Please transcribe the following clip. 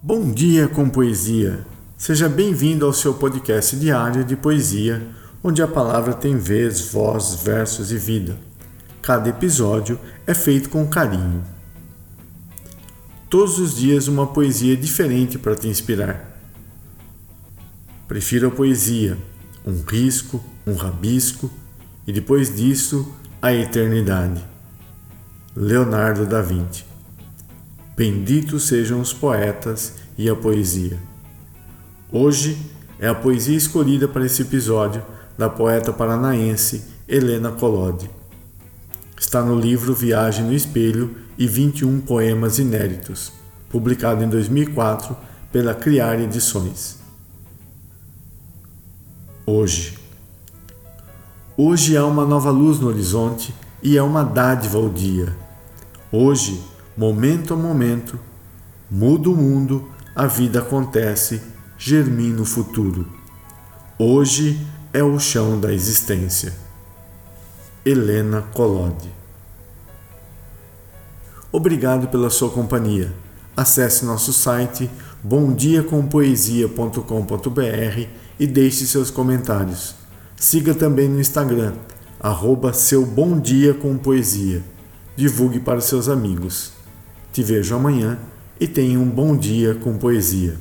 Bom dia com poesia. Seja bem-vindo ao seu podcast diário de poesia, onde a palavra tem vez, voz, versos e vida. Cada episódio é feito com carinho. Todos os dias uma poesia diferente para te inspirar. Prefiro a poesia, um risco, um rabisco e depois disso a eternidade. Leonardo da Vinci Benditos sejam os poetas e a poesia. Hoje é a poesia escolhida para esse episódio da poeta paranaense Helena Collodi. Está no livro Viagem no Espelho e 21 Poemas Inéditos, publicado em 2004 pela Criar Edições. Hoje. Hoje há uma nova luz no horizonte e é uma dádiva ao dia. Hoje, momento a momento, muda o mundo, a vida acontece, germina o futuro. Hoje é o chão da existência. Helena Collodi Obrigado pela sua companhia. Acesse nosso site bomdiacompoesia.com.br e deixe seus comentários. Siga também no Instagram, arroba seu Bom Dia com Poesia. Divulgue para seus amigos. Te vejo amanhã e tenha um bom dia com poesia.